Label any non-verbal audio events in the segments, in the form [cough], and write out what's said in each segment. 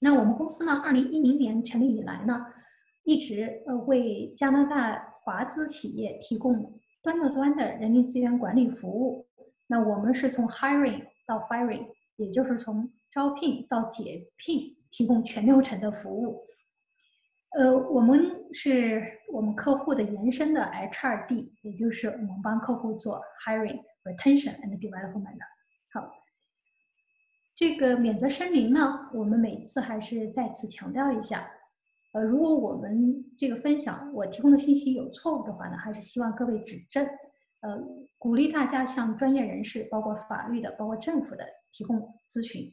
那我们公司呢，二零一零年成立以来呢，一直呃为加拿大华资企业提供端到端的人力资源管理服务。那我们是从 hiring 到 firing，也就是从招聘到解聘，提供全流程的服务。呃，我们是我们客户的延伸的 HRD，也就是我们帮客户做 hiring、retention and development 的。好，这个免责声明呢，我们每次还是再次强调一下。呃，如果我们这个分享我提供的信息有错误的话呢，还是希望各位指正。呃，鼓励大家向专业人士，包括法律的、包括政府的提供咨询，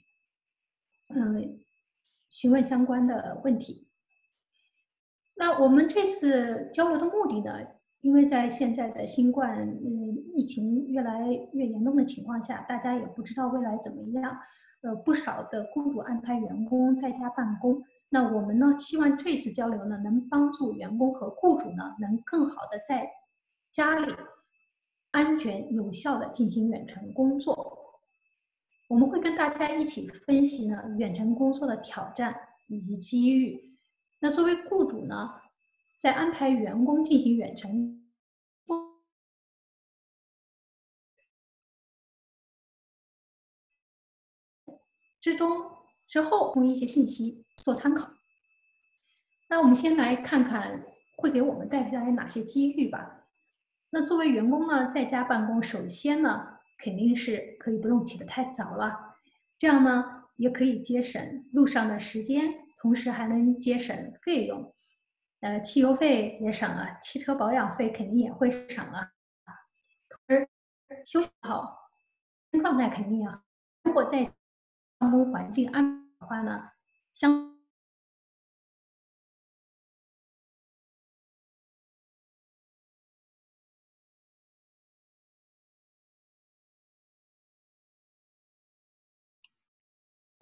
嗯，询问相关的问题。那我们这次交流的目的呢？因为在现在的新冠嗯疫情越来越严重的情况下，大家也不知道未来怎么样。呃，不少的雇主安排员工在家办公。那我们呢，希望这次交流呢，能帮助员工和雇主呢，能更好的在家里安全有效的进行远程工作。我们会跟大家一起分析呢，远程工作的挑战以及机遇。那作为雇主呢，在安排员工进行远程之中之后，供一些信息做参考。那我们先来看看会给我们带来哪些机遇吧。那作为员工呢，在家办公，首先呢，肯定是可以不用起得太早了，这样呢，也可以节省路上的时间。同时还能节省费用，呃，汽油费也省了，汽车保养费肯定也会省了。而休息好，状态肯定要。如果在办公环境安的话呢，相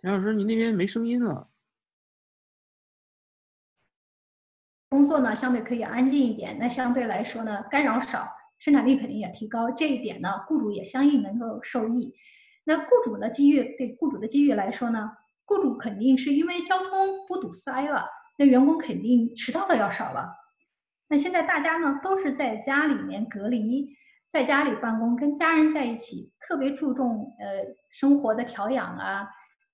田老师，你那边没声音了。工作呢，相对可以安静一点，那相对来说呢，干扰少，生产力肯定也提高。这一点呢，雇主也相应能够受益。那雇主的机遇，对雇主的机遇来说呢，雇主肯定是因为交通不堵塞了，那员工肯定迟到的要少了。那现在大家呢，都是在家里面隔离，在家里办公，跟家人在一起，特别注重呃生活的调养啊，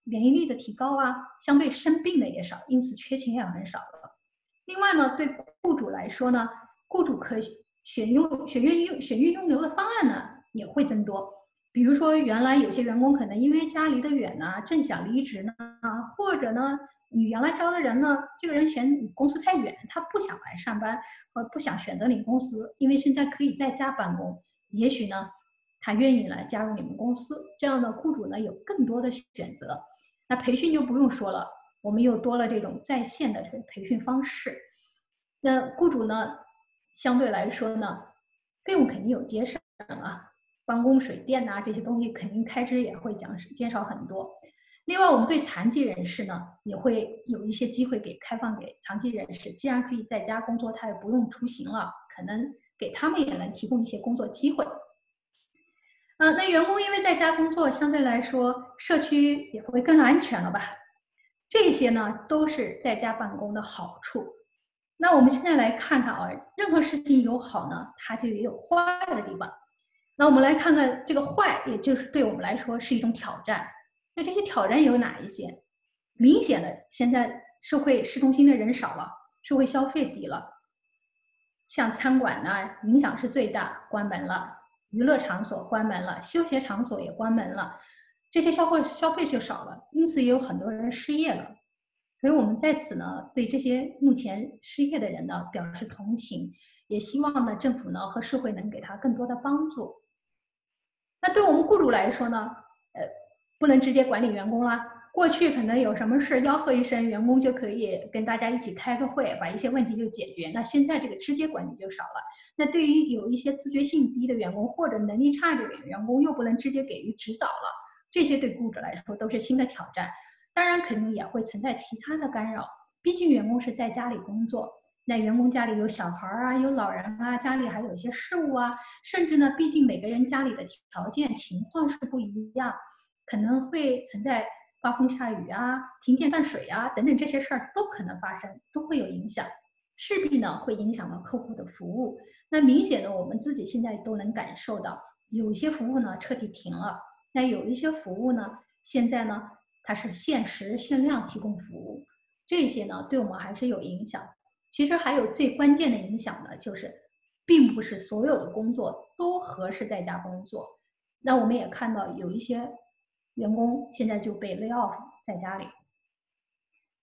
免疫力的提高啊，相对生病的也少，因此缺勤也很少了。另外呢，对雇主来说呢，雇主可选用选运用选运用留的方案呢也会增多。比如说，原来有些员工可能因为家离得远呢，正想离职呢，啊，或者呢，你原来招的人呢，这个人嫌你公司太远，他不想来上班，或不想选择你公司，因为现在可以在家办公，也许呢，他愿意来加入你们公司。这样的雇主呢，有更多的选择。那培训就不用说了。我们又多了这种在线的这种培训方式，那雇主呢，相对来说呢，费用肯定有节省啊，办公水电呐这些东西肯定开支也会减减少很多。另外，我们对残疾人士呢，也会有一些机会给开放给残疾人士，既然可以在家工作，他也不用出行了，可能给他们也能提供一些工作机会。啊，那员工因为在家工作，相对来说社区也会更安全了吧？这些呢都是在家办公的好处。那我们现在来看看啊，任何事情有好呢，它就也有坏的地方。那我们来看看这个坏，也就是对我们来说是一种挑战。那这些挑战有哪一些？明显的，现在社会市中心的人少了，社会消费低了。像餐馆呢，影响是最大，关门了；娱乐场所关门了，休闲场所也关门了。这些消费消费就少了，因此也有很多人失业了。所以我们在此呢，对这些目前失业的人呢表示同情，也希望呢政府呢和社会能给他更多的帮助。那对我们雇主来说呢，呃，不能直接管理员工啦。过去可能有什么事吆喝一声，员工就可以跟大家一起开个会，把一些问题就解决。那现在这个直接管理就少了。那对于有一些自觉性低的员工或者能力差的员工，又不能直接给予指导了。这些对雇主来说都是新的挑战，当然肯定也会存在其他的干扰。毕竟员工是在家里工作，那员工家里有小孩啊，有老人啊，家里还有一些事务啊，甚至呢，毕竟每个人家里的条件情况是不一样，可能会存在刮风下雨啊、停电断水啊等等这些事儿都可能发生，都会有影响，势必呢会影响到客户的服务。那明显的，我们自己现在都能感受到，有一些服务呢彻底停了，那有一些服务呢，现在呢它是限时限量提供服务，这些呢对我们还是有影响。其实还有最关键的影响呢，就是，并不是所有的工作都合适在家工作。那我们也看到有一些员工现在就被 lay off 在家里。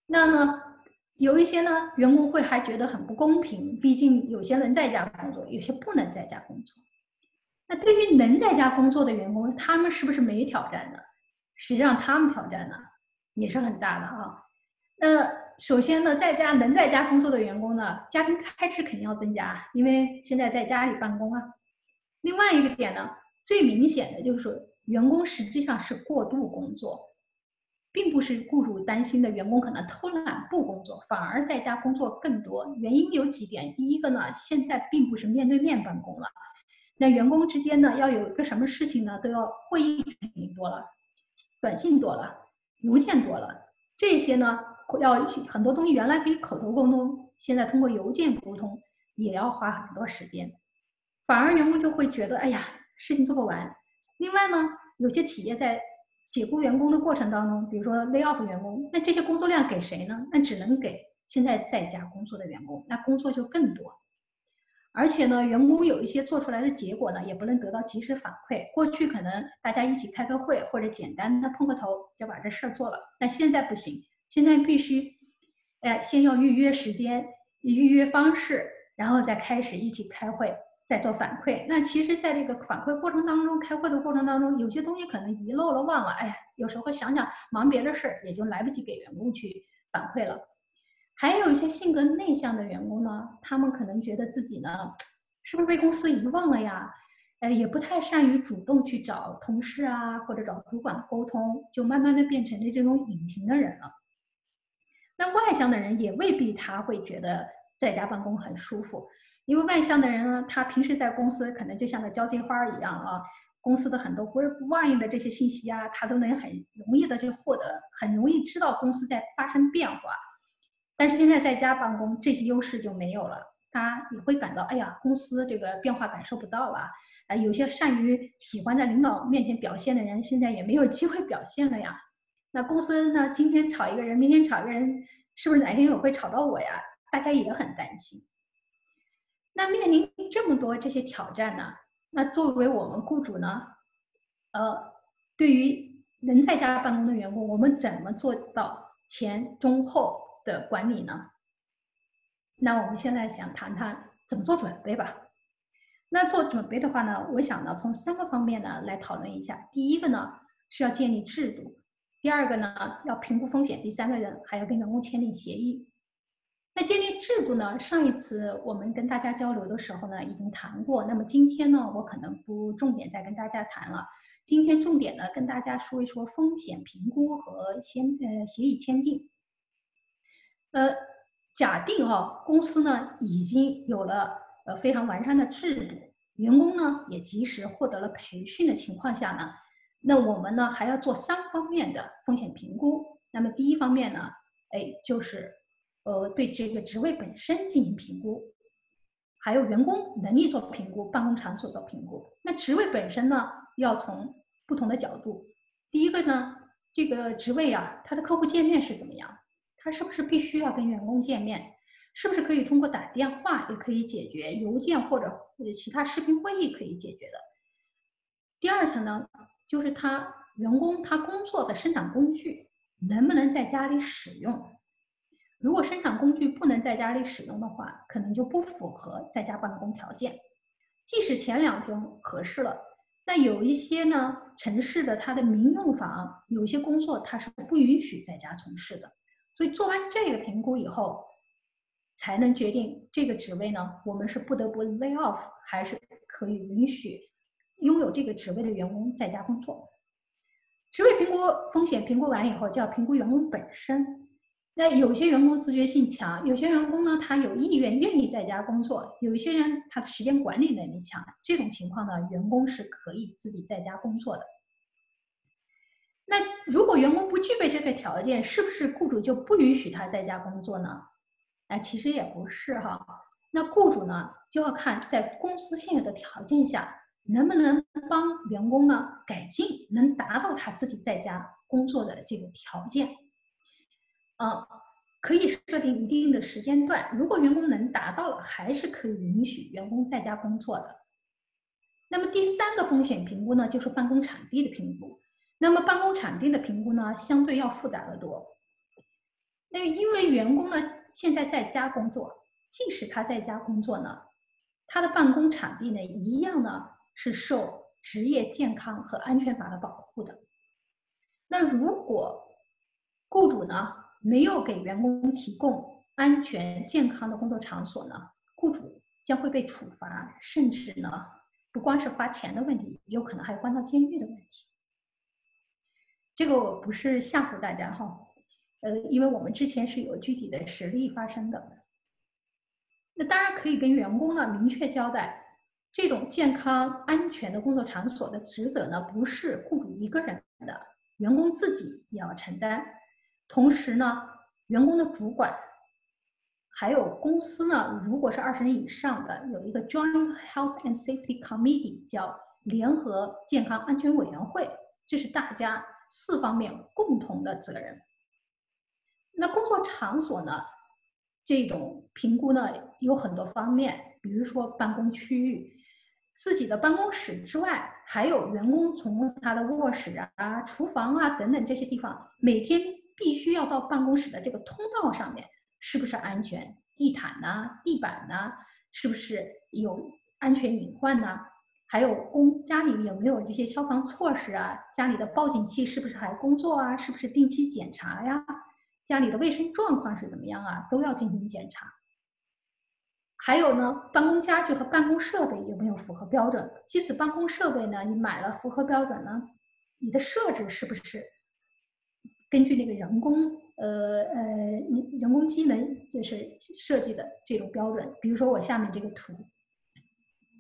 那呢，有一些呢员工会还觉得很不公平，毕竟有些人在家工作，有些不能在家工作。那对于能在家工作的员工，他们是不是没挑战呢？实际上，他们挑战呢也是很大的啊。那。首先呢，在家能在家工作的员工呢，家庭开支肯定要增加，因为现在在家里办公啊。另外一个点呢，最明显的就是说，员工实际上是过度工作，并不是雇主担心的员工可能偷懒不工作，反而在家工作更多。原因有几点，第一个呢，现在并不是面对面办公了，那员工之间呢，要有一个什么事情呢，都要会议肯定多了，短信多了，邮件多了，这些呢。要很多东西原来可以口头沟通，现在通过邮件沟通也要花很多时间，反而员工就会觉得，哎呀，事情做不完。另外呢，有些企业在解雇员工的过程当中，比如说 lay off 员工，那这些工作量给谁呢？那只能给现在在家工作的员工，那工作就更多。而且呢，员工有一些做出来的结果呢，也不能得到及时反馈。过去可能大家一起开个会，或者简单的碰个头就把这事儿做了，那现在不行。现在必须，哎，先要预约时间、预约方式，然后再开始一起开会，再做反馈。那其实，在这个反馈过程当中，开会的过程当中，有些东西可能遗漏了、忘了，哎呀，有时候想想忙别的事儿，也就来不及给员工去反馈了。还有一些性格内向的员工呢，他们可能觉得自己呢，是不是被公司遗忘了呀？哎，也不太善于主动去找同事啊，或者找主管沟通，就慢慢的变成了这种隐形的人了。那外向的人也未必他会觉得在家办公很舒服，因为外向的人呢，他平时在公司可能就像个交际花一样啊，公司的很多 grapevine 的这些信息啊，他都能很容易的就获得，很容易知道公司在发生变化。但是现在在家办公，这些优势就没有了，他也会感到，哎呀，公司这个变化感受不到了。啊，有些善于喜欢在领导面前表现的人，现在也没有机会表现了呀。那公司呢？今天炒一个人，明天炒一个人，是不是哪天也会炒到我呀？大家也很担心。那面临这么多这些挑战呢？那作为我们雇主呢？呃，对于能在家办公的员工，我们怎么做到前中后的管理呢？那我们现在想谈谈怎么做准备吧。那做准备的话呢，我想呢，从三个方面呢来讨论一下。第一个呢，是要建立制度。第二个呢，要评估风险；第三个人还要跟员工签订协议。那建立制度呢？上一次我们跟大家交流的时候呢，已经谈过。那么今天呢，我可能不重点再跟大家谈了。今天重点呢，跟大家说一说风险评估和签呃协议签订。呃，假定哈公司呢已经有了呃非常完善的制度，员工呢也及时获得了培训的情况下呢。那我们呢还要做三方面的风险评估。那么第一方面呢，哎，就是呃对这个职位本身进行评估，还有员工能力做评估，办公场所做评估。那职位本身呢，要从不同的角度。第一个呢，这个职位啊，它的客户界面是怎么样？它是不是必须要跟员工见面？是不是可以通过打电话也可以解决？邮件或者其他视频会议可以解决的？第二层呢？就是他员工他工作的生产工具能不能在家里使用？如果生产工具不能在家里使用的话，可能就不符合在家办公条件。即使前两天合适了，那有一些呢城市的它的民用房，有些工作它是不允许在家从事的。所以做完这个评估以后，才能决定这个职位呢，我们是不得不 lay off，还是可以允许。拥有这个职位的员工在家工作，职位评估风险评估完以后，就要评估员工本身。那有些员工自觉性强，有些员工呢，他有意愿愿意在家工作，有一些人他的时间管理能力强，这种情况呢，员工是可以自己在家工作的。那如果员工不具备这个条件，是不是雇主就不允许他在家工作呢？哎，其实也不是哈。那雇主呢，就要看在公司现有的条件下，能不能帮员工呢改进，能达到他自己在家工作的这个条件。啊，可以设定一定的时间段，如果员工能达到了，还是可以允许员工在家工作的。那么第三个风险评估呢，就是办公场地的评估。那么办公场地的评估呢，相对要复杂的多。那因为员工呢现在在家工作，即使他在家工作呢，他的办公场地呢一样呢是受职业健康和安全法的保护的。那如果雇主呢没有给员工提供安全健康的工作场所呢，雇主将会被处罚，甚至呢不光是罚钱的问题，有可能还关到监狱的问题。这个我不是吓唬大家哈，呃，因为我们之前是有具体的实例发生的。那当然可以跟员工呢明确交代，这种健康安全的工作场所的职责呢不是雇主一个人的，员工自己也要承担。同时呢，员工的主管还有公司呢，如果是二十人以上的，有一个 Joint Health and Safety Committee，叫联合健康安全委员会，这是大家。四方面共同的责任。那工作场所呢？这种评估呢有很多方面，比如说办公区域，自己的办公室之外，还有员工从他的卧室啊、厨房啊等等这些地方，每天必须要到办公室的这个通道上面，是不是安全？地毯呐、地板呐，是不是有安全隐患呢？还有工家里有没有这些消防措施啊？家里的报警器是不是还工作啊？是不是定期检查呀？家里的卫生状况是怎么样啊？都要进行检查。还有呢，办公家具和办公设备有没有符合标准？即使办公设备呢，你买了符合标准呢，你的设置是不是根据那个人工呃呃人工机能就是设计的这种标准？比如说我下面这个图，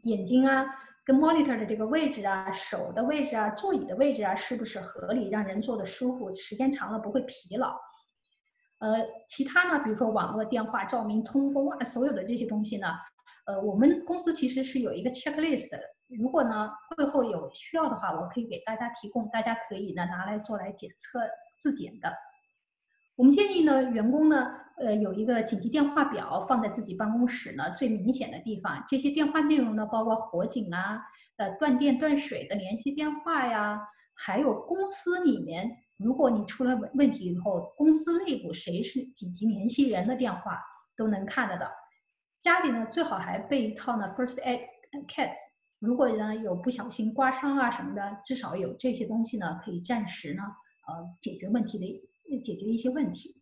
眼睛啊。跟 monitor 的这个位置啊，手的位置啊，座椅的位置啊，是不是合理，让人坐的舒服，时间长了不会疲劳？呃，其他呢，比如说网络电话、照明、通风啊，所有的这些东西呢，呃，我们公司其实是有一个 checklist 的。如果呢，会后有需要的话，我可以给大家提供，大家可以呢拿来做来检测自检的。我们建议呢，员工呢，呃，有一个紧急电话表放在自己办公室呢最明显的地方。这些电话内容呢，包括火警啊、呃断电断水的联系电话呀，还有公司里面，如果你出了问问题以后，公司内部谁是紧急联系人的电话都能看得到。家里呢，最好还备一套呢 First Aid Kit，如果呢有不小心刮伤啊什么的，至少有这些东西呢，可以暂时呢，呃，解决问题的。解决一些问题，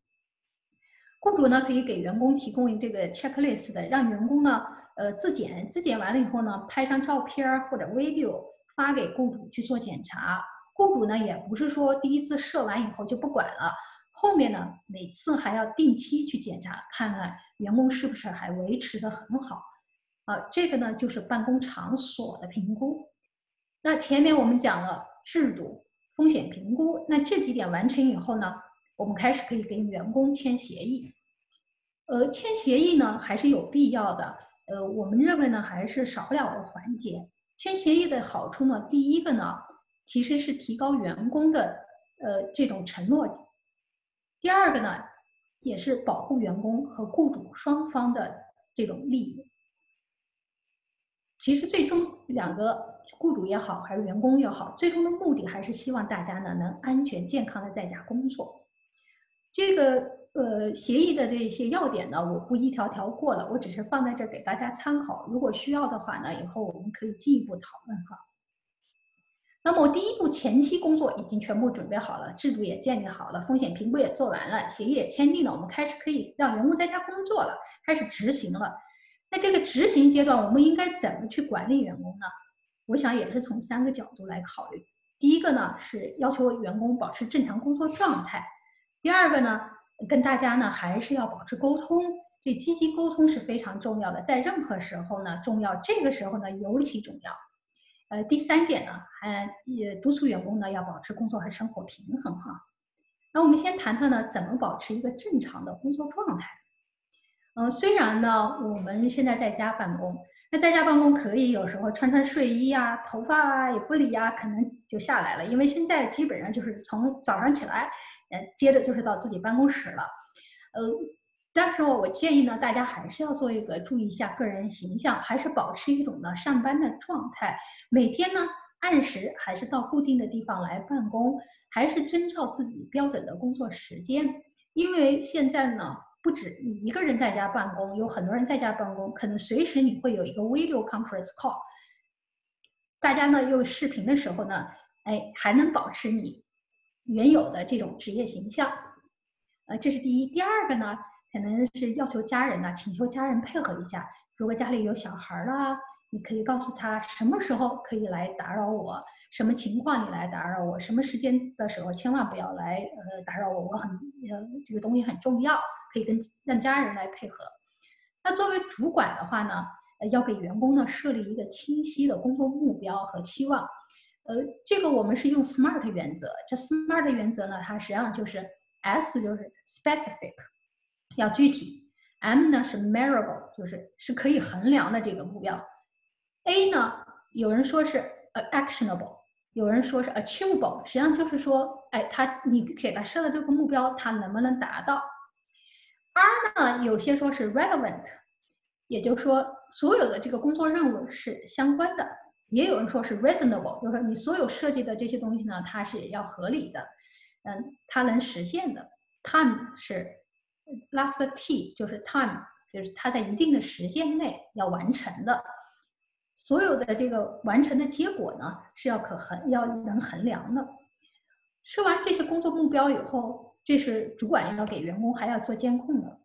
雇主呢可以给员工提供这个 checklist 的，让员工呢呃自检，自检完了以后呢拍上照片或者 video 发给雇主去做检查。雇主呢也不是说第一次设完以后就不管了，后面呢每次还要定期去检查，看看员工是不是还维持的很好。啊，这个呢就是办公场所的评估。那前面我们讲了制度、风险评估，那这几点完成以后呢？我们开始可以跟员工签协议，呃，签协议呢还是有必要的，呃，我们认为呢还是少不了的环节。签协议的好处呢，第一个呢其实是提高员工的呃这种承诺，第二个呢也是保护员工和雇主双方的这种利益。其实最终两个雇主也好，还是员工也好，最终的目的还是希望大家呢能安全健康的在家工作。这个呃协议的这些要点呢，我不一条条过了，我只是放在这给大家参考。如果需要的话呢，以后我们可以进一步讨论哈。那么我第一步前期工作已经全部准备好了，制度也建立好了，风险评估也做完了，协议也签订了，我们开始可以让员工在家工作了，开始执行了。那这个执行阶段，我们应该怎么去管理员工呢？我想也是从三个角度来考虑。第一个呢，是要求员工保持正常工作状态。第二个呢，跟大家呢还是要保持沟通，这积极沟通是非常重要的，在任何时候呢重要，这个时候呢尤其重要。呃，第三点呢，还也督促员工呢要保持工作和生活平衡哈。那我们先谈谈呢，怎么保持一个正常的工作状态。嗯，虽然呢，我们现在在家办公。那在家办公可以有时候穿穿睡衣啊，头发啊也不理啊，可能就下来了。因为现在基本上就是从早上起来，呃，接着就是到自己办公室了。呃，但是我建议呢，大家还是要做一个注意一下个人形象，还是保持一种呢上班的状态。每天呢按时还是到固定的地方来办公，还是遵照自己标准的工作时间。因为现在呢。不止你一个人在家办公，有很多人在家办公，可能随时你会有一个 video conference call，大家呢用视频的时候呢，哎，还能保持你原有的这种职业形象，呃，这是第一。第二个呢，可能是要求家人呢，请求家人配合一下，如果家里有小孩啦。你可以告诉他什么时候可以来打扰我，什么情况你来打扰我，什么时间的时候千万不要来呃打扰我，我很呃这个东西很重要，可以跟让家人来配合。那作为主管的话呢，呃要给员工呢设立一个清晰的工作目标和期望，呃这个我们是用 SMART 原则，这 SMART 原则呢它实际上就是 S 就是 specific，要具体，M 呢是 measurable，就是是可以衡量的这个目标。A 呢？有人说是 actionable，有人说是 achievable，实际上就是说，哎，他你给他设的这个目标，他能不能达到？R 呢？有些说是 relevant，也就是说，所有的这个工作任务是相关的。也有人说是 reasonable，就是说你所有设计的这些东西呢，它是要合理的，嗯，它能实现的。Time 是 last T，就是 time，就是它在一定的时间内要完成的。所有的这个完成的结果呢，是要可衡、要能衡量的。设完这些工作目标以后，这是主管要给员工还要做监控的。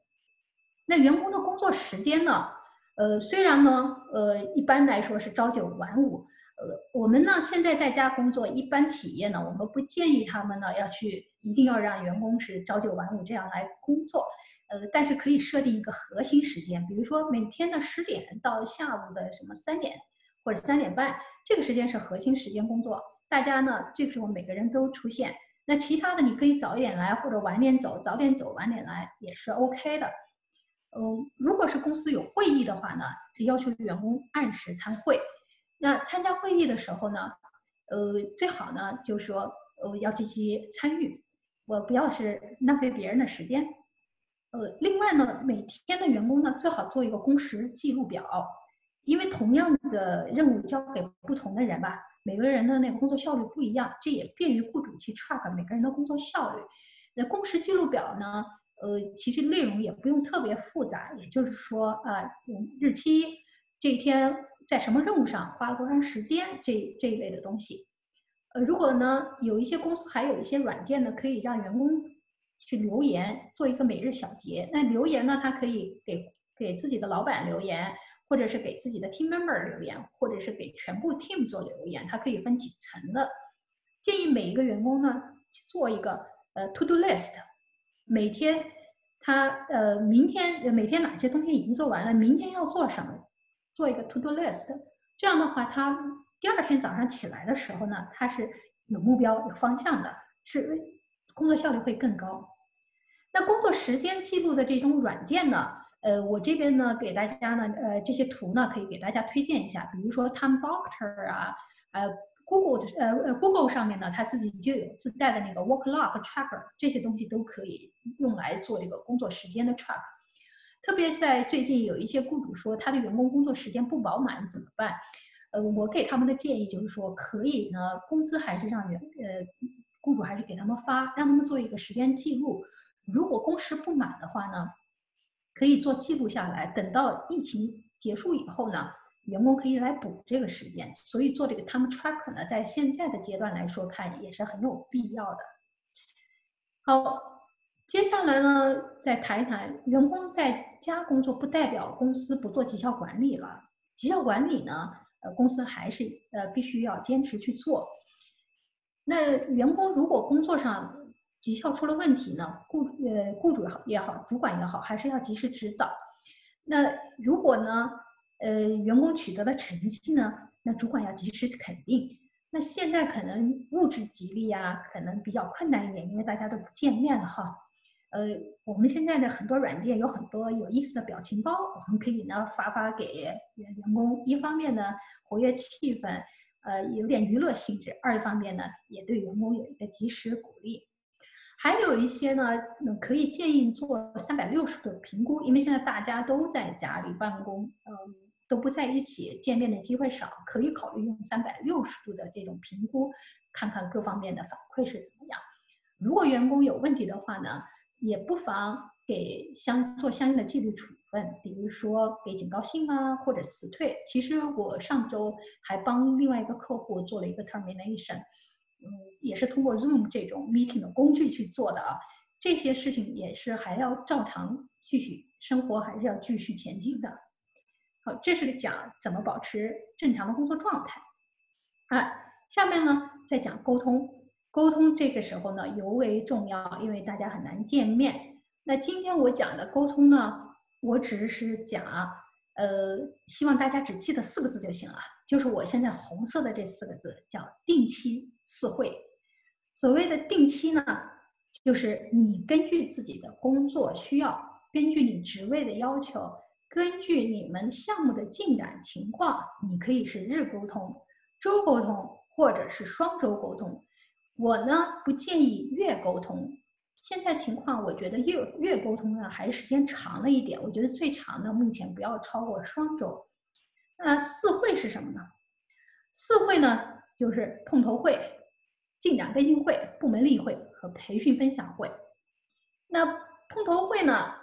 那员工的工作时间呢？呃，虽然呢，呃，一般来说是朝九晚五。呃，我们呢现在在家工作，一般企业呢，我们不建议他们呢要去一定要让员工是朝九晚五这样来工作。呃，但是可以设定一个核心时间，比如说每天的十点到下午的什么三点或者三点半，这个时间是核心时间工作。大家呢，这个时候每个人都出现。那其他的你可以早一点来或者晚点走，早点走晚点来也是 OK 的。嗯，如果是公司有会议的话呢，是要求员工按时参会。那参加会议的时候呢，呃，最好呢就是说呃要积极参与，我不要是浪费别人的时间。呃，另外呢，每天的员工呢，最好做一个工时记录表，因为同样的任务交给不同的人吧，每个人的那个工作效率不一样，这也便于雇主去 track 每个人的工作效率。那工时记录表呢，呃，其实内容也不用特别复杂，也就是说啊，日期，这一天在什么任务上花了多长时间，这这一类的东西。呃，如果呢，有一些公司还有一些软件呢，可以让员工。去留言做一个每日小结。那留言呢？他可以给给自己的老板留言，或者是给自己的 team member 留言，或者是给全部 team 做留言。它可以分几层的。建议每一个员工呢做一个呃 to do list，每天他呃明天每天哪些东西已经做完了，明天要做什么，做一个 to do list。这样的话，他第二天早上起来的时候呢，他是有目标、有方向的，是工作效率会更高。那工作时间记录的这种软件呢？呃，我这边呢给大家呢，呃，这些图呢可以给大家推荐一下。比如说 Time Doctor 啊，呃，Google 呃呃 Google 上面呢，它自己就有自带的那个 Work Log Tracker，这些东西都可以用来做这个工作时间的 track。特别在最近有一些雇主说他的员工工作时间不饱满怎么办？呃，我给他们的建议就是说，可以呢，工资还是让员呃雇主还是给他们发，让他们做一个时间记录。如果工时不满的话呢，可以做记录下来，等到疫情结束以后呢，员工可以来补这个时间。所以做这个 time tracker 呢，在现在的阶段来说看也是很有必要的。好，接下来呢，再谈一谈员工在家工作，不代表公司不做绩效管理了。绩效管理呢，呃，公司还是呃必须要坚持去做。那员工如果工作上，绩效出了问题呢，雇呃雇主也好也好，主管也好，还是要及时指导。那如果呢，呃员工取得了成绩呢，那主管要及时肯定。那现在可能物质激励啊，可能比较困难一点，因为大家都不见面了哈。呃，我们现在的很多软件有很多有意思的表情包，我们可以呢发发给员工。一方面呢活跃气氛，呃有点娱乐性质；二方面呢也对员工有一个及时鼓励。还有一些呢，嗯可以建议做三百六十度评估，因为现在大家都在家里办公，嗯，都不在一起见面的机会少，可以考虑用三百六十度的这种评估，看看各方面的反馈是怎么样。如果员工有问题的话呢？也不妨给相做相应的纪律处分，比如说给警告信啊，或者辞退。其实我上周还帮另外一个客户做了一个 termination，嗯，也是通过 Zoom 这种 meeting 的工具去做的啊。这些事情也是还要照常继续生活，还是要继续前进的。好，这是讲怎么保持正常的工作状态。啊，下面呢再讲沟通。沟通这个时候呢尤为重要，因为大家很难见面。那今天我讲的沟通呢，我只是讲，呃，希望大家只记得四个字就行了，就是我现在红色的这四个字，叫定期四会。所谓的定期呢，就是你根据自己的工作需要，根据你职位的要求，根据你们项目的进展情况，你可以是日沟通、周沟通，或者是双周沟通。我呢不建议月沟通，现在情况我觉得月月沟通呢还是时间长了一点，我觉得最长的目前不要超过双周。那四会是什么呢？四会呢就是碰头会、进展更新会、部门例会和培训分享会。那碰头会呢，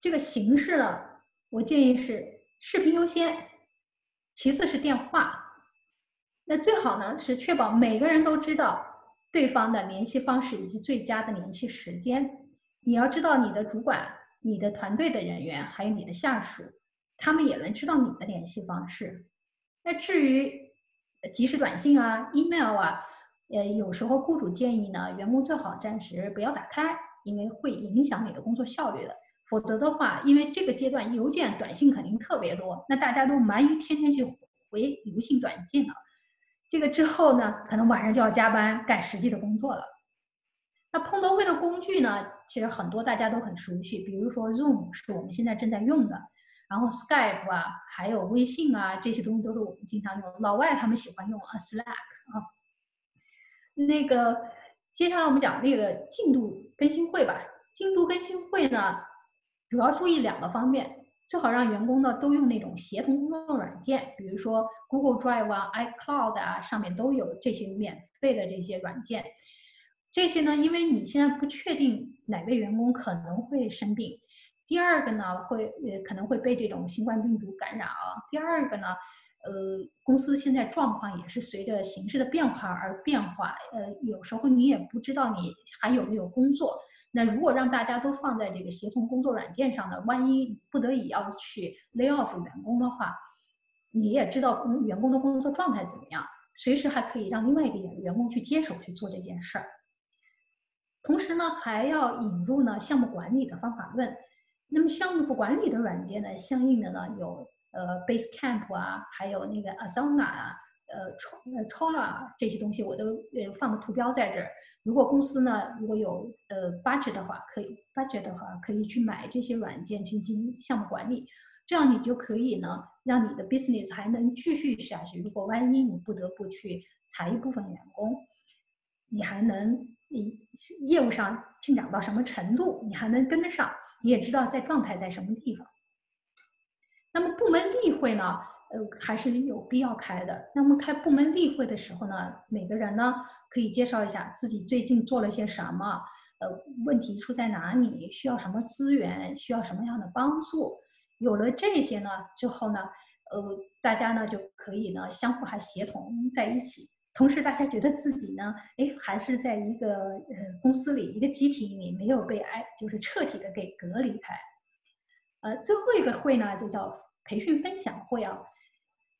这个形式呢，我建议是视频优先，其次是电话。那最好呢是确保每个人都知道。对方的联系方式以及最佳的联系时间，你要知道你的主管、你的团队的人员，还有你的下属，他们也能知道你的联系方式。那至于即时短信啊、email 啊，呃，有时候雇主建议呢，员工最好暂时不要打开，因为会影响你的工作效率的。否则的话，因为这个阶段邮件、短信肯定特别多，那大家都忙于天天去回邮信、短信了。这个之后呢，可能晚上就要加班干实际的工作了。那碰头会的工具呢，其实很多大家都很熟悉，比如说 Zoom 是我们现在正在用的，然后 Skype 啊，还有微信啊，这些东西都是我们经常用。老外他们喜欢用啊 Slack 啊。那个接下来我们讲那个进度更新会吧。进度更新会呢，主要注意两个方面。最好让员工呢都用那种协同工作软件，比如说 Google Drive 啊、iCloud 啊，上面都有这些免费的这些软件。这些呢，因为你现在不确定哪位员工可能会生病，第二个呢会呃可能会被这种新冠病毒感染啊。第二个呢，呃，公司现在状况也是随着形势的变化而变化，呃，有时候你也不知道你还有没有工作。那如果让大家都放在这个协同工作软件上呢，万一不得已要去 lay off 员工的话，你也知道工员工的工作状态怎么样，随时还可以让另外一个员员工去接手去做这件事儿。同时呢，还要引入呢项目管理的方法论。那么项目管理的软件呢，相应的呢有呃 Basecamp 啊，还有那个 Asana 啊。呃，抽呃抽了这些东西，我都呃放个图标在这儿。如果公司呢，如果有呃 budget 的话，可以 budget 的话，可以去买这些软件去进行项目管理。这样你就可以呢，让你的 business 还能继续下去。如果万一你不得不去裁一部分员工，你还能你业务上进展到什么程度，你还能跟得上，你也知道在状态在什么地方。那么部门例会呢？呃，还是有必要开的。那么开部门例会的时候呢，每个人呢可以介绍一下自己最近做了些什么，呃，问题出在哪里，需要什么资源，需要什么样的帮助。有了这些呢之后呢，呃，大家呢就可以呢相互还协同在一起。同时，大家觉得自己呢，哎，还是在一个呃公司里一个集体里，没有被挨，就是彻底的给隔离开。呃，最后一个会呢就叫培训分享会啊。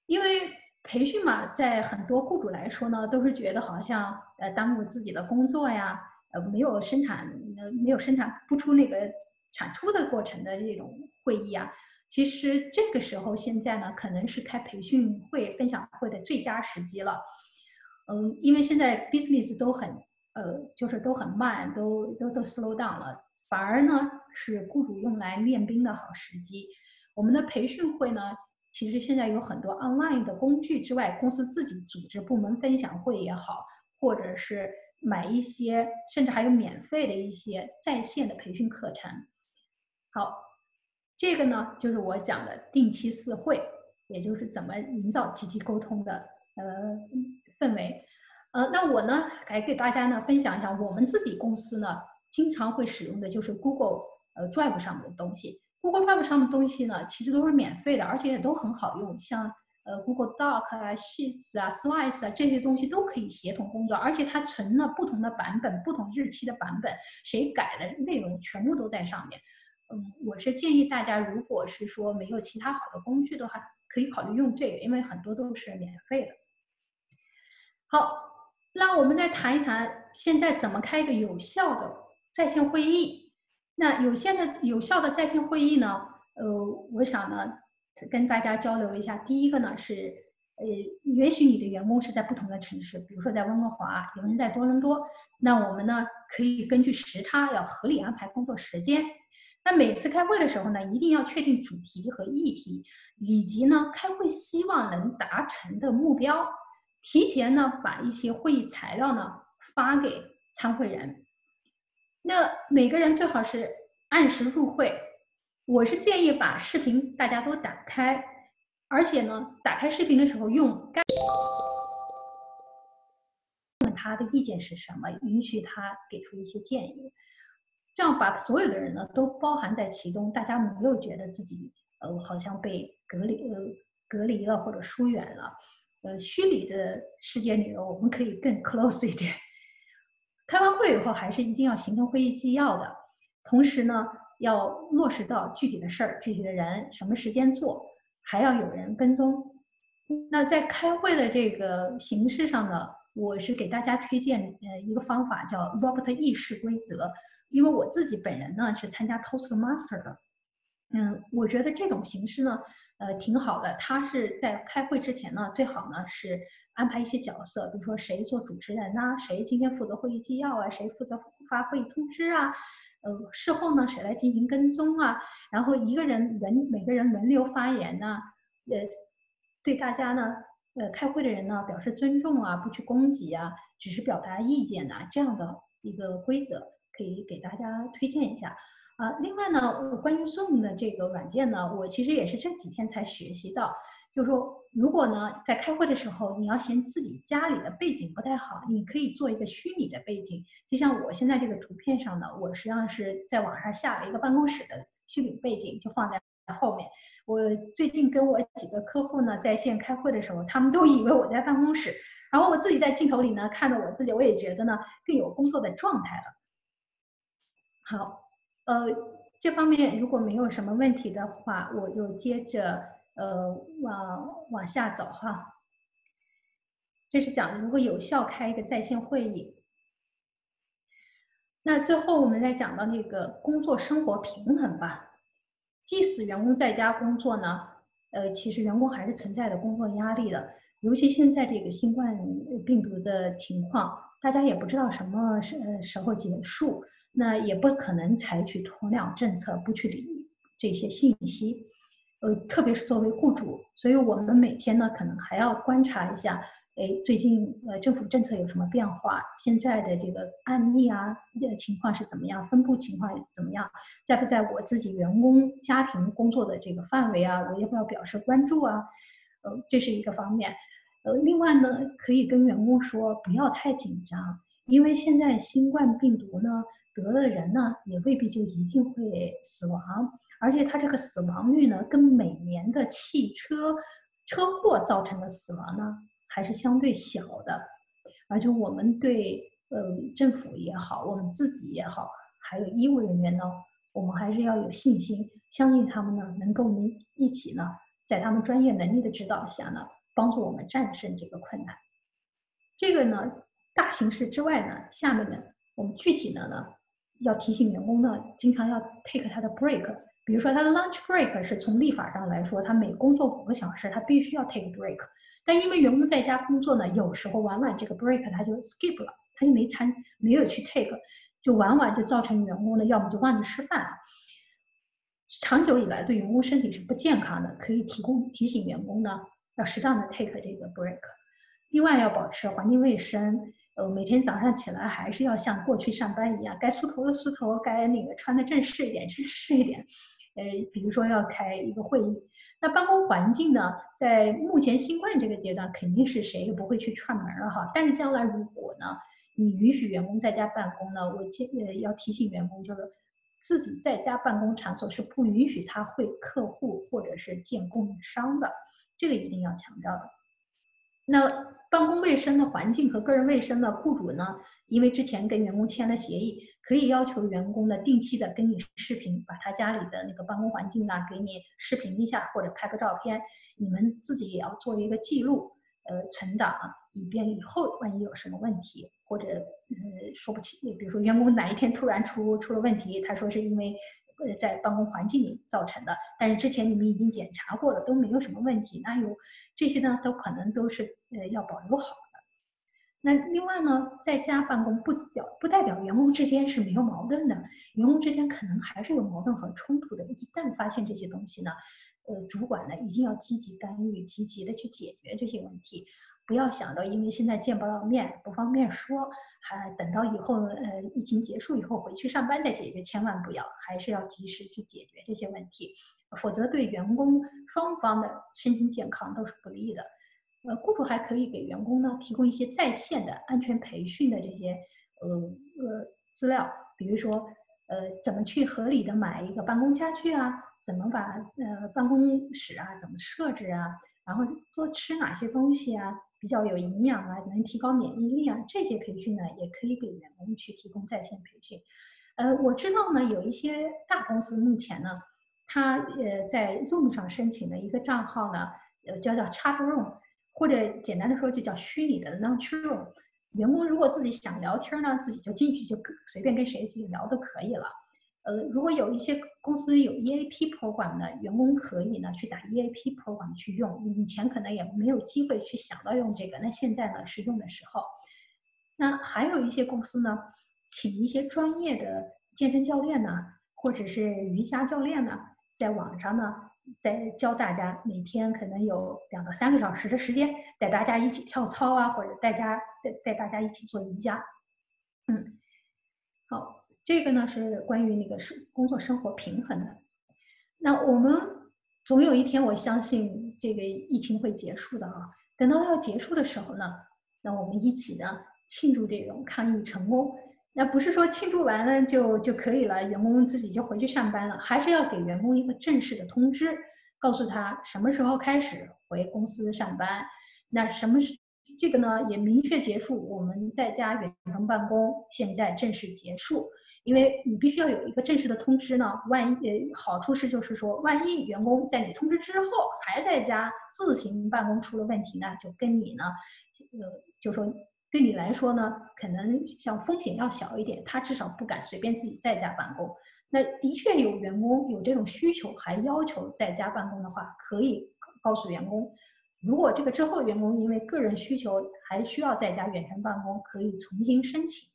因为培训嘛，在很多雇主来说呢，都是觉得好像呃耽误自己的工作呀，呃没有生产，呃没有生产不出那个产出的过程的这种会议啊，其实这个时候现在呢，可能是开培训会、分享会的最佳时机了。嗯，因为现在 business 都很呃，就是都很慢，都都都 slow down 了，反而呢是雇主用来练兵的好时机。我们的培训会呢，其实现在有很多 online 的工具之外，公司自己组织部门分享会也好，或者是买一些，甚至还有免费的一些在线的培训课程。好，这个呢就是我讲的定期四会，也就是怎么营造积极沟通的呃氛围。呃，那我呢来给大家呢分享一下，我们自己公司呢经常会使用的就是 Google 呃 Drive 上面的东西。Google Drive 上的东西呢，其实都是免费的，而且也都很好用，像呃 Google Doc 啊、Sheets 啊、Slides 啊这些东西都可以协同工作，而且它存了不同的版本、不同日期的版本，谁改的内容全部都在上面。嗯，我是建议大家，如果是说没有其他好的工具的话，可以考虑用这个，因为很多都是免费的。好。那我们再谈一谈，现在怎么开一个有效的在线会议？那有限的有效的在线会议呢？呃，我想呢，跟大家交流一下。第一个呢是，呃，允许你的员工是在不同的城市，比如说在温哥华，有人在多伦多，那我们呢可以根据时差要合理安排工作时间。那每次开会的时候呢，一定要确定主题和议题，以及呢开会希望能达成的目标。提前呢，把一些会议材料呢发给参会人。那每个人最好是按时入会。我是建议把视频大家都打开，而且呢，打开视频的时候用干问他的意见是什么，允许他给出一些建议。这样把所有的人呢都包含在其中，大家没有觉得自己呃好像被隔离呃隔离了或者疏远了。呃，虚拟的世界里呢，我们可以更 [laughs] close 一点。开完会以后，还是一定要形成会议纪要的，同时呢，要落实到具体的事儿、具体的人，什么时间做，还要有人跟踪。那在开会的这个形式上呢，我是给大家推荐呃一个方法，叫 Robert 议事规则。因为我自己本人呢是参加 Toastmaster 的，嗯，我觉得这种形式呢。呃，挺好的。他是在开会之前呢，最好呢是安排一些角色，比如说谁做主持人呐，谁今天负责会议纪要啊，谁负责发会议通知啊，呃，事后呢谁来进行跟踪啊，然后一个人轮每个人轮流发言呢，呃，对大家呢，呃，开会的人呢表示尊重啊，不去攻击啊，只是表达意见呐，这样的一个规则可以给大家推荐一下。啊，另外呢，我关于 Zoom 的这个软件呢，我其实也是这几天才学习到，就是说，如果呢在开会的时候，你要嫌自己家里的背景不太好，你可以做一个虚拟的背景，就像我现在这个图片上呢，我实际上是在网上下了一个办公室的虚拟背景，就放在后面。我最近跟我几个客户呢在线开会的时候，他们都以为我在办公室，然后我自己在镜头里呢看着我自己，我也觉得呢更有工作的状态了。好。呃，这方面如果没有什么问题的话，我就接着呃往往下走哈。这是讲如何有效开一个在线会议。那最后我们再讲到那个工作生活平衡吧。即使员工在家工作呢，呃，其实员工还是存在的工作压力的。尤其现在这个新冠病毒的情况，大家也不知道什么时时候结束。那也不可能采取鸵鸟政策，不去理这些信息，呃，特别是作为雇主，所以我们每天呢，可能还要观察一下，哎，最近呃政府政策有什么变化，现在的这个案例啊，呃情况是怎么样，分布情况怎么样，在不在我自己员工家庭工作的这个范围啊，我要不要表示关注啊？呃，这是一个方面，呃，另外呢，可以跟员工说不要太紧张，因为现在新冠病毒呢。得的人呢，也未必就一定会死亡，而且它这个死亡率呢，跟每年的汽车车祸造成的死亡呢，还是相对小的。而且我们对呃政府也好，我们自己也好，还有医务人员呢，我们还是要有信心，相信他们呢，能够能一起呢，在他们专业能力的指导下呢，帮助我们战胜这个困难。这个呢，大形势之外呢，下面呢，我们具体的呢。要提醒员工呢，经常要 take 他的 break。比如说他的 lunch break 是从立法上来说，他每工作五个小时，他必须要 take break。但因为员工在家工作呢，有时候往往这个 break 他就 skip 了，他就没参没有去 take，就往往就造成员工呢，要么就忘记吃饭。长久以来对员工身体是不健康的，可以提供提醒员工呢，要适当的 take 这个 break。另外要保持环境卫生，呃，每天早上起来还是要像过去上班一样，该梳头的梳头，该那个穿的正式一点，正式一点。呃，比如说要开一个会议，那办公环境呢，在目前新冠这个阶段，肯定是谁也不会去串门了哈。但是将来如果呢，你允许员工在家办公呢，我建呃要提醒员工，就是自己在家办公场所是不允许他会客户或者是见供应商的，这个一定要强调的。那。办公卫生的环境和个人卫生的雇主呢，因为之前跟员工签了协议，可以要求员工呢定期的跟你视频，把他家里的那个办公环境啊给你视频一下，或者拍个照片，你们自己也要做一个记录，呃，存档，以便以后万一有什么问题，或者呃说不清，比如说员工哪一天突然出出了问题，他说是因为。呃，在办公环境里造成的，但是之前你们已经检查过了，都没有什么问题。那有这些呢，都可能都是呃要保留好的。那另外呢，在家办公不表不代表员工之间是没有矛盾的，员工之间可能还是有矛盾和冲突的。一旦发现这些东西呢，呃，主管呢一定要积极干预，积极的去解决这些问题，不要想着因为现在见不到面，不方便说。还等到以后，呃，疫情结束以后回去上班再解决，千万不要，还是要及时去解决这些问题，否则对员工双方的身心健康都是不利的。呃，雇主还可以给员工呢提供一些在线的安全培训的这些呃呃资料，比如说呃怎么去合理的买一个办公家具啊，怎么把呃办公室啊怎么设置啊，然后多吃哪些东西啊。比较有营养啊，能提高免疫力啊，这些培训呢，也可以给员工去提供在线培训。呃，我知道呢，有一些大公司目前呢，他呃在 Zoom 上申请的一个账号呢，呃叫叫 Chat Room，或者简单的说就叫虚拟的 Lunch Room。员工如果自己想聊天呢，自己就进去就随便跟谁去聊都可以了。呃，如果有一些公司有 EAP program 的员工可以呢去打 EAP program 去用，以前可能也没有机会去想到用这个，那现在呢是用的时候。那还有一些公司呢，请一些专业的健身教练呢，或者是瑜伽教练呢，在网上呢，在教大家每天可能有两到三个小时的时间，带大家一起跳操啊，或者带家带带大家一起做瑜伽。嗯，好。这个呢是关于那个生工作生活平衡的。那我们总有一天，我相信这个疫情会结束的啊。等到要结束的时候呢，那我们一起呢庆祝这种抗疫成功。那不是说庆祝完了就就可以了，员工自己就回去上班了，还是要给员工一个正式的通知，告诉他什么时候开始回公司上班。那什么是这个呢？也明确结束我们在家远程办公，现在正式结束。因为你必须要有一个正式的通知呢，万一呃好处是就是说，万一员工在你通知之后还在家自行办公出了问题呢，就跟你呢，呃，就说对你来说呢，可能像风险要小一点，他至少不敢随便自己在家办公。那的确有员工有这种需求，还要求在家办公的话，可以告诉员工，如果这个之后员工因为个人需求还需要在家远程办公，可以重新申请。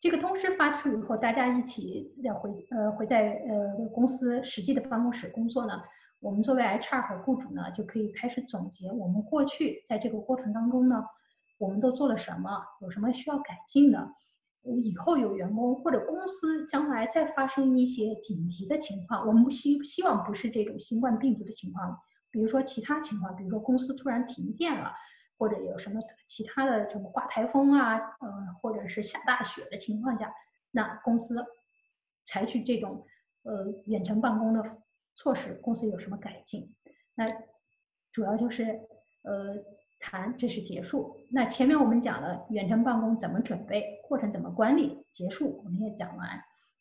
这个通知发出以后，大家一起要回呃回在呃公司实际的办公室工作呢。我们作为 HR 和雇主呢，就可以开始总结我们过去在这个过程当中呢，我们都做了什么，有什么需要改进的。以后有员工或者公司将来再发生一些紧急的情况，我们希希望不是这种新冠病毒的情况，比如说其他情况，比如说公司突然停电了。或者有什么其他的什么刮台风啊，呃，或者是下大雪的情况下，那公司采取这种呃远程办公的措施，公司有什么改进？那主要就是呃谈这是结束。那前面我们讲了远程办公怎么准备，过程怎么管理，结束我们也讲完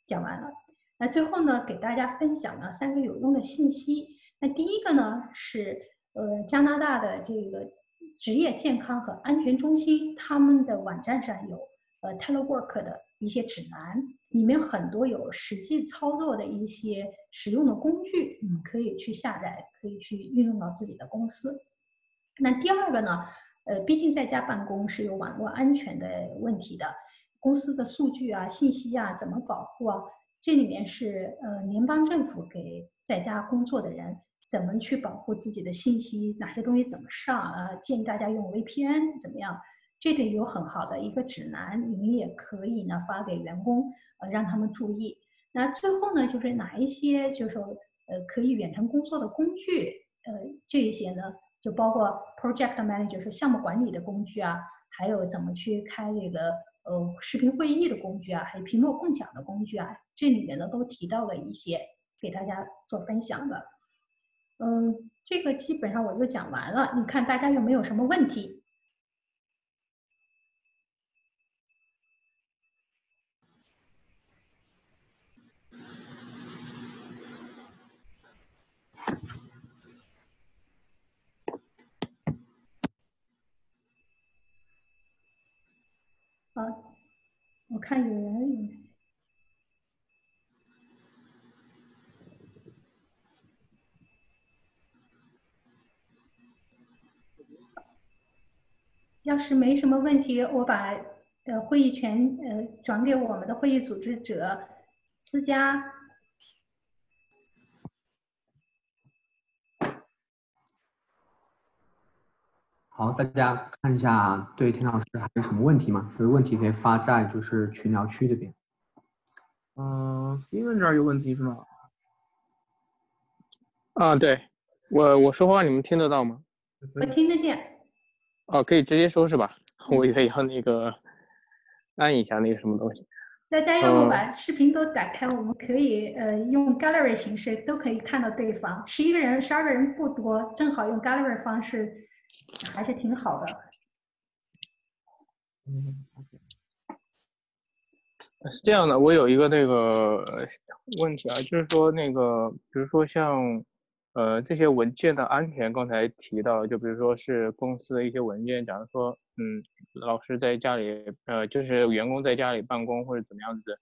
讲完了。那最后呢，给大家分享了三个有用的信息。那第一个呢是呃加拿大的这个。职业健康和安全中心，他们的网站上有呃 telework 的一些指南，里面很多有实际操作的一些使用的工具，你可以去下载，可以去运用到自己的公司。那第二个呢，呃，毕竟在家办公是有网络安全的问题的，公司的数据啊、信息啊怎么保护啊？这里面是呃联邦政府给在家工作的人怎么去保护自己的信息，哪些东西怎么上啊？建议大家用 VPN 怎么样？这里有很好的一个指南，你们也可以呢发给员工，呃让他们注意。那最后呢，就是哪一些就是说呃可以远程工作的工具，呃这一些呢就包括 Project Manager 是项目管理的工具啊，还有怎么去开这个呃视频会议的工具啊，还有屏幕共享的工具啊，这里面呢都提到了一些给大家做分享的。嗯，这个基本上我就讲完了，你看大家有没有什么问题？啊，我看有人，要是没什么问题，我把呃会议权呃转给我们的会议组织者思佳。好，大家看一下，对田老师还有什么问题吗？有问题可以发在就是群聊区这边。嗯，Steven 这儿有问题是吗？啊，对，我我说话你们听得到吗？我听得见。哦，可以直接说是吧？我以为要那个按一下那个什么东西。大家要不把视频都打开，我们可以呃用 Gallery 形式都可以看到对方。十一个人，十二个人不多，正好用 Gallery 方式。还是挺好的。嗯，是这样的，我有一个那个问题啊，就是说那个，比如说像呃这些文件的安全，刚才提到，就比如说是公司的一些文件，假如说嗯老师在家里呃就是员工在家里办公或者怎么样子，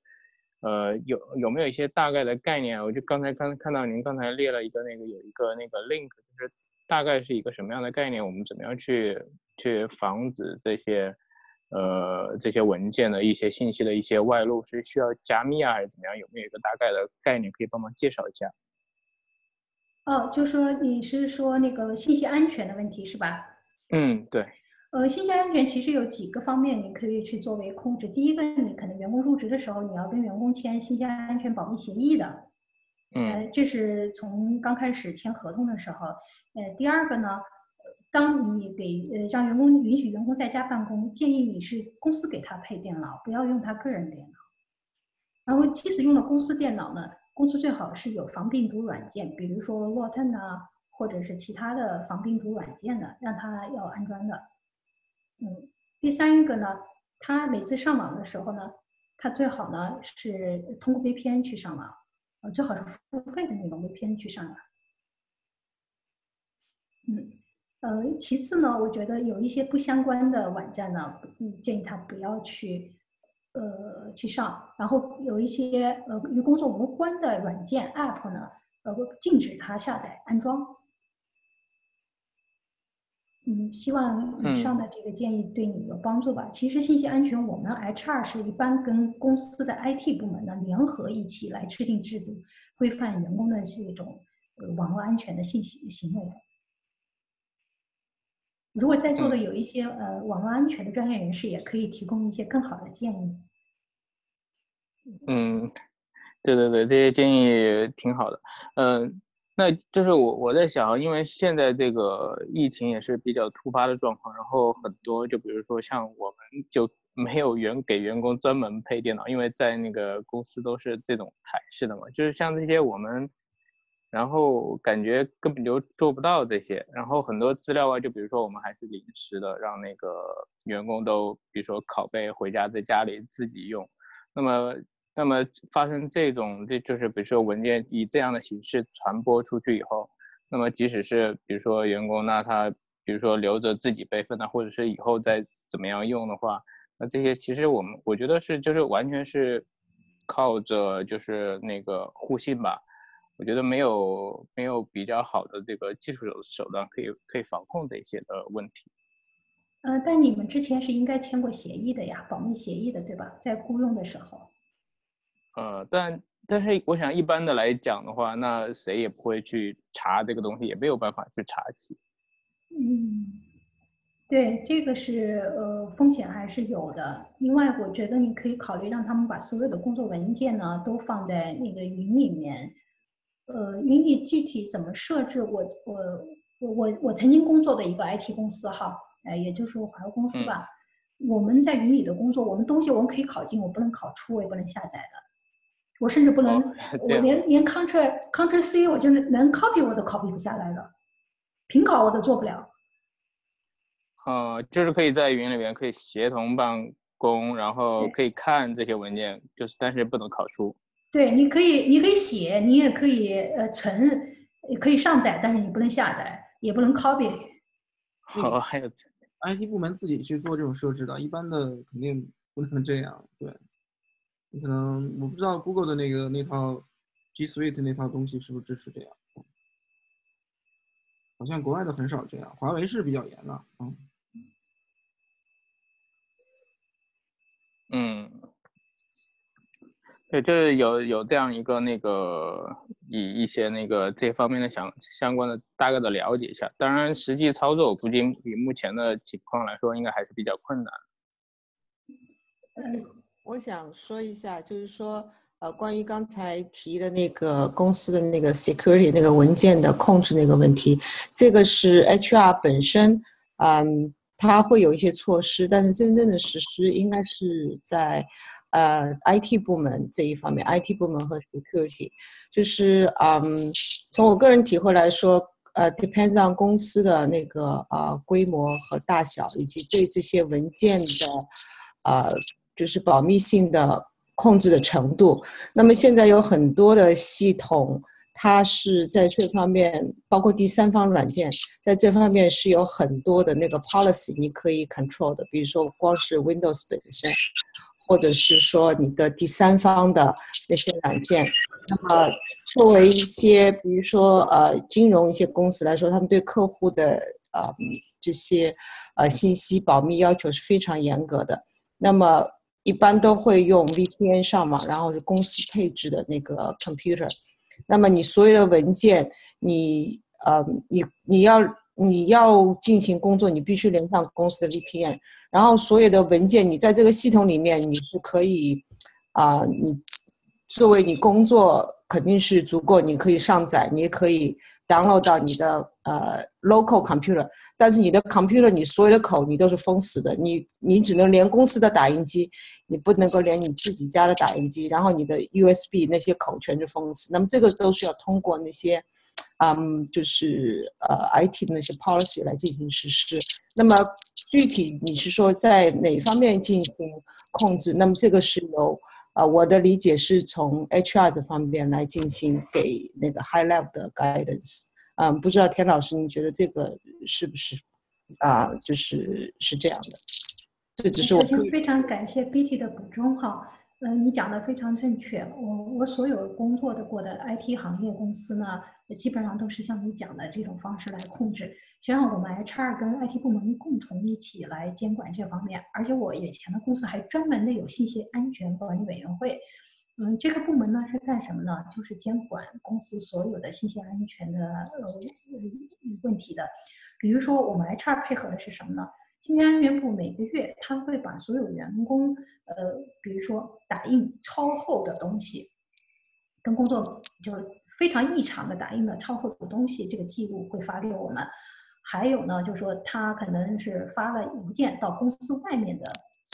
呃有有没有一些大概的概念？我就刚才刚看到您刚才列了一个那个有一个那个 link，就是。大概是一个什么样的概念？我们怎么样去去防止这些呃这些文件的一些信息的一些外露？是需要加密啊，还是怎么样？有没有一个大概的概念可以帮忙介绍一下？哦，就说你是说那个信息安全的问题是吧？嗯，对。呃，信息安全其实有几个方面你可以去作为控制。第一个，你可能员工入职的时候，你要跟员工签信息安全保密协议的。嗯，这是从刚开始签合同的时候。呃，第二个呢，当你给呃让员工允许员工在家办公，建议你是公司给他配电脑，不要用他个人电脑。然后，即使用了公司电脑呢，公司最好是有防病毒软件，比如说 Norton 啊，或者是其他的防病毒软件的，让他要安装的。嗯，第三个呢，他每次上网的时候呢，他最好呢是通过 VPN 去上网。呃，最好是付费的那种 VPN 去上网。嗯，呃，其次呢，我觉得有一些不相关的网站呢，嗯，建议他不要去，呃，去上。然后有一些呃与工作无关的软件 App 呢，呃，禁止他下载安装。嗯，希望以上的这个建议对你有帮助吧。其实信息安全，我们 HR 是一般跟公司的 IT 部门呢联合一起来制定制度，规范员工的这种呃网络安全的信息行为的。如果在座的有一些呃网络安全的专业人士，也可以提供一些更好的建议。嗯，对对对，这些建议挺好的。嗯。那就是我我在想，因为现在这个疫情也是比较突发的状况，然后很多就比如说像我们就没有员给员工专门配电脑，因为在那个公司都是这种台式的嘛，就是像这些我们，然后感觉根本就做不到这些，然后很多资料啊，就比如说我们还是临时的，让那个员工都比如说拷贝回家在家里自己用，那么。那么发生这种，这就是比如说文件以这样的形式传播出去以后，那么即使是比如说员工，那他比如说留着自己备份的，或者是以后再怎么样用的话，那这些其实我们我觉得是就是完全是靠着就是那个互信吧。我觉得没有没有比较好的这个技术手手段可以可以防控这些的问题。呃，但你们之前是应该签过协议的呀，保密协议的，对吧？在雇佣的时候。呃，但但是我想一般的来讲的话，那谁也不会去查这个东西，也没有办法去查起。嗯，对，这个是呃风险还是有的。另外，我觉得你可以考虑让他们把所有的工作文件呢都放在那个云里面。呃，云里具体怎么设置？我我我我我曾经工作的一个 IT 公司哈，呃，也就是华为公司吧。我们在云里的工作，我们东西我们可以拷进，我不能拷出，我也不能下载的。我甚至不能，[laughs] 我连连 Ctrl Ctrl C 我就能能 copy 我都 copy 不下来了，平拷我都做不了。呃，就是可以在云里面可以协同办公，然后可以看这些文件，就是但是不能拷出。对，你可以，你可以写，你也可以呃存，也可以上载，但是你不能下载，也不能 copy。[laughs] 好，还有 IT 部门自己去做这种设置的，一般的肯定不能这样。对，你可能我不知道 Google 的那个那套 G Suite 那套东西是不是支持这样，好像国外的很少这样，华为是比较严的，嗯。嗯。对，就是有有这样一个那个以一些那个这方面的相相关的大概的了解一下，当然实际操作我估计以目前的情况来说，应该还是比较困难。我想说一下，就是说，呃，关于刚才提的那个公司的那个 security 那个文件的控制那个问题，这个是 HR 本身，嗯，它会有一些措施，但是真正的实施应该是在。呃，IT 部门这一方面，IT 部门和 security，就是嗯，从我个人体会来说，呃，depends on 公司的那个呃规模和大小，以及对这些文件的呃就是保密性的控制的程度。那么现在有很多的系统，它是在这方面，包括第三方软件，在这方面是有很多的那个 policy 你可以 control 的，比如说光是 Windows 本身。或者是说你的第三方的那些软件，那么作为一些比如说呃金融一些公司来说，他们对客户的呃这些呃信息保密要求是非常严格的。那么一般都会用 VPN 上网，然后是公司配置的那个 computer。那么你所有的文件，你呃你你要你要进行工作，你必须连上公司的 VPN。然后所有的文件，你在这个系统里面，你是可以，啊，你作为你工作肯定是足够，你可以上载，你也可以 download 到你的呃 local computer，但是你的 computer 你所有的口你都是封死的，你你只能连公司的打印机，你不能够连你自己家的打印机，然后你的 USB 那些口全是封死，那么这个都是要通过那些，嗯，就是呃 IT 的那些 policy 来进行实施，那么。具体你是说在哪方面进行控制？那么这个是由呃，我的理解是从 HR 这方面来进行给那个 high level 的 guidance。嗯，不知道田老师，你觉得这个是不是啊？就是是这样的。这只是我。非常感谢 BT 的补充哈。嗯，你讲的非常正确。我我所有工作的过的 IT 行业公司呢，基本上都是像你讲的这种方式来控制。实际上，我们 HR 跟 IT 部门共同一起来监管这方面。而且我以前的公司还专门的有信息安全管理委员会。嗯，这个部门呢是干什么呢？就是监管公司所有的信息安全的呃问题的。比如说，我们 HR 配合的是什么呢？信息安全部每个月他会把所有员工，呃，比如说打印超厚的东西，跟工作就是非常异常的打印的超厚的东西，这个记录会发给我们。还有呢，就是说他可能是发了邮件到公司外面的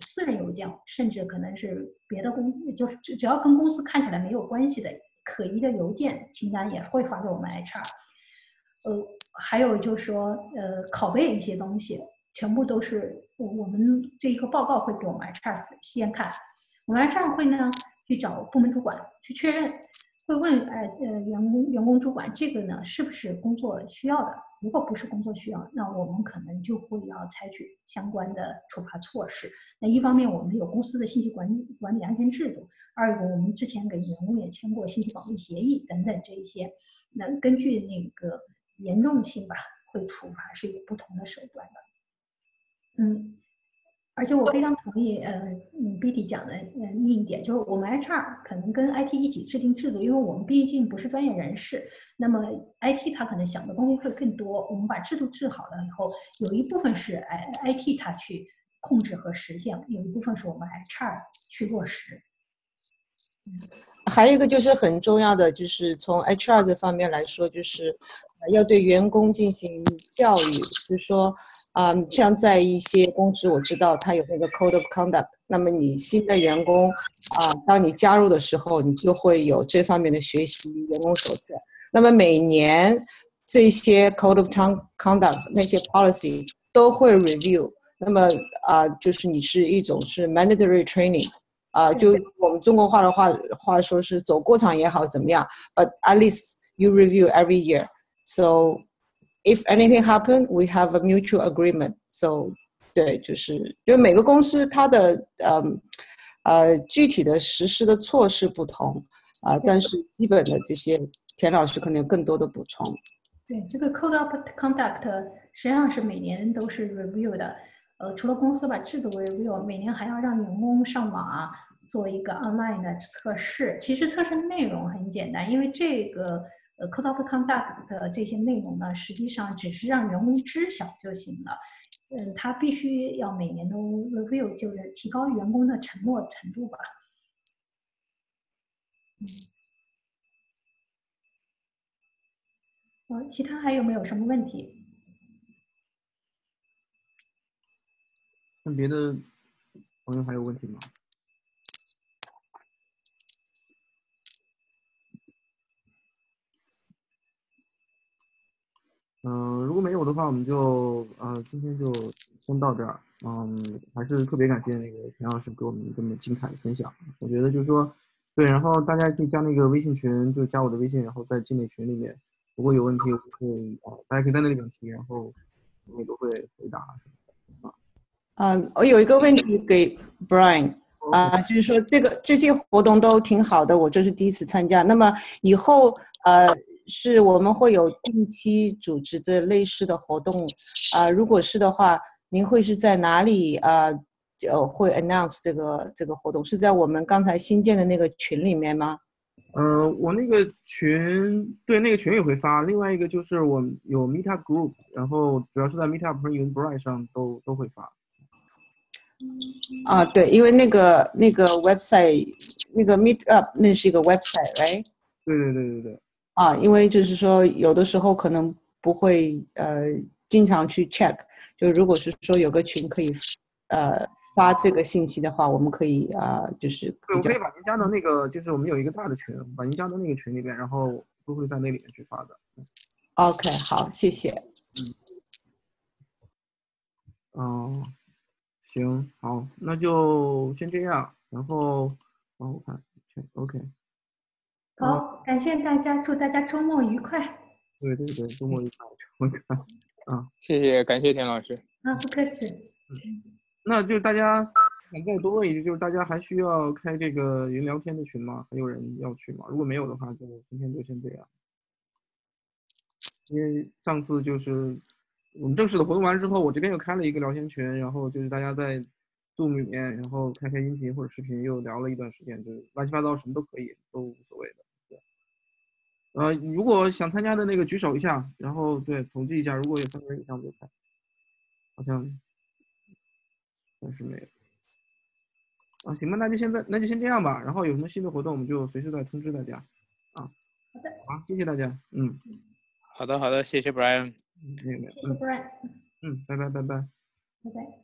私人邮件，甚至可能是别的公，就是只要跟公司看起来没有关系的可疑的邮件清单也会发给我们 HR。呃，还有就是说，呃，拷贝一些东西。全部都是我我们这一个报告会给我们 HR 先看，我们 HR 会呢去找部门主管去确认，会问，呃呃，员工员工主管这个呢是不是工作需要的？如果不是工作需要，那我们可能就会要采取相关的处罚措施。那一方面，我们有公司的信息管理管理安全制度；二一个，我们之前给员工也签过信息保密协议等等这一些。那根据那个严重性吧，会处罚是有不同的手段的。嗯。而且我非常同意，呃，嗯，BT 讲的，呃，另一点就是我们 HR 可能跟 IT 一起制定制度，因为我们毕竟不是专业人士。那么 IT 他可能想的东西会更多。我们把制度制好了以后，有一部分是 I IT 他去控制和实现，有一部分是我们 HR 去落实。还有一个就是很重要的，就是从 HR 这方面来说，就是要对员工进行教育，就是说。啊，像在一些公司，我知道他有那个 code of conduct。那么你新的员工啊，当你加入的时候，你就会有这方面的学习员工手册。那么每年这些 code of conduct 那些 policy 都会 review。那么啊，就是你是一种是 mandatory training。啊，就我们中国话的话话说是走过场也好怎么样，but at least you review every year。So If anything happen, we have a mutual agreement. So，对，就是因为每个公司它的呃呃具体的实施的措施不同啊，但是基本的这些田老师可能有更多的补充。对，这个 Code of Conduct 实际上是每年都是 review 的。呃，除了公司把制度 review，每年还要让员工上网做一个 online 的测试。其实测试内容很简单，因为这个。呃，code of conduct 的这些内容呢，实际上只是让员工知晓就行了。嗯，他必须要每年都 review，就是提高员工的承诺程度吧。嗯。哦，其他还有没有什么问题？那别的朋友还有问题吗？嗯，如果没有的话，我们就呃今天就先到这儿。嗯，还是特别感谢那个田老师给我们这么精彩的分享。我觉得就是说，对，然后大家可以加那个微信群，就加我的微信，然后在进那群里面，如果有问题，我会啊，大家可以在那里面提，然后我们都会回答。啊，嗯，我有一个问题给 [laughs] Brian 啊，就是说这个这些活动都挺好的，我这是第一次参加，那么以后呃。是我们会有定期组织这类似的活动，啊，如果是的话，您会是在哪里啊？呃，会 announce 这个这个活动是在我们刚才新建的那个群里面吗？呃，我那个群对那个群也会发，另外一个就是我有 Meetup Group，然后主要是在 Meetup 和 Eventbrite 上都都会发。啊，对，因为那个那个 website 那个 Meetup 那是一个 website，right？对对对对对。啊，因为就是说，有的时候可能不会呃经常去 check，就如果是说有个群可以呃发这个信息的话，我们可以啊就是。对，我可以把您加到那个，就是我们有一个大的群，把您加到那个群里边，然后都会在那里面去发的。OK，好，谢谢。嗯。哦，行，好，那就先这样，然后帮我看，OK。好，感谢大家，祝大家周末愉快。对对对，周末愉快，周末愉快。啊，谢谢，感谢田老师。啊，不客气。嗯，那就大家想再多问一句，就是大家还需要开这个云聊天的群吗？还有人要去吗？如果没有的话，就今天就先这样。因为上次就是我们正式的活动完之后，我这边又开了一个聊天群，然后就是大家在 Zoom 里面，然后开开音频或者视频，又聊了一段时间，就是乱七八糟什么都可以，都无所谓的。呃，如果想参加的那个举手一下，然后对统计一下，如果有三个人以上就开。好像暂时没有。啊，行吧，那就现在那就先这样吧。然后有什么新的活动，我们就随时再通知大家。啊，好的，好，谢谢大家。嗯，好的，好的，谢谢 Brian。嗯，没有没有。谢谢 Brian。嗯，拜拜拜拜。拜拜。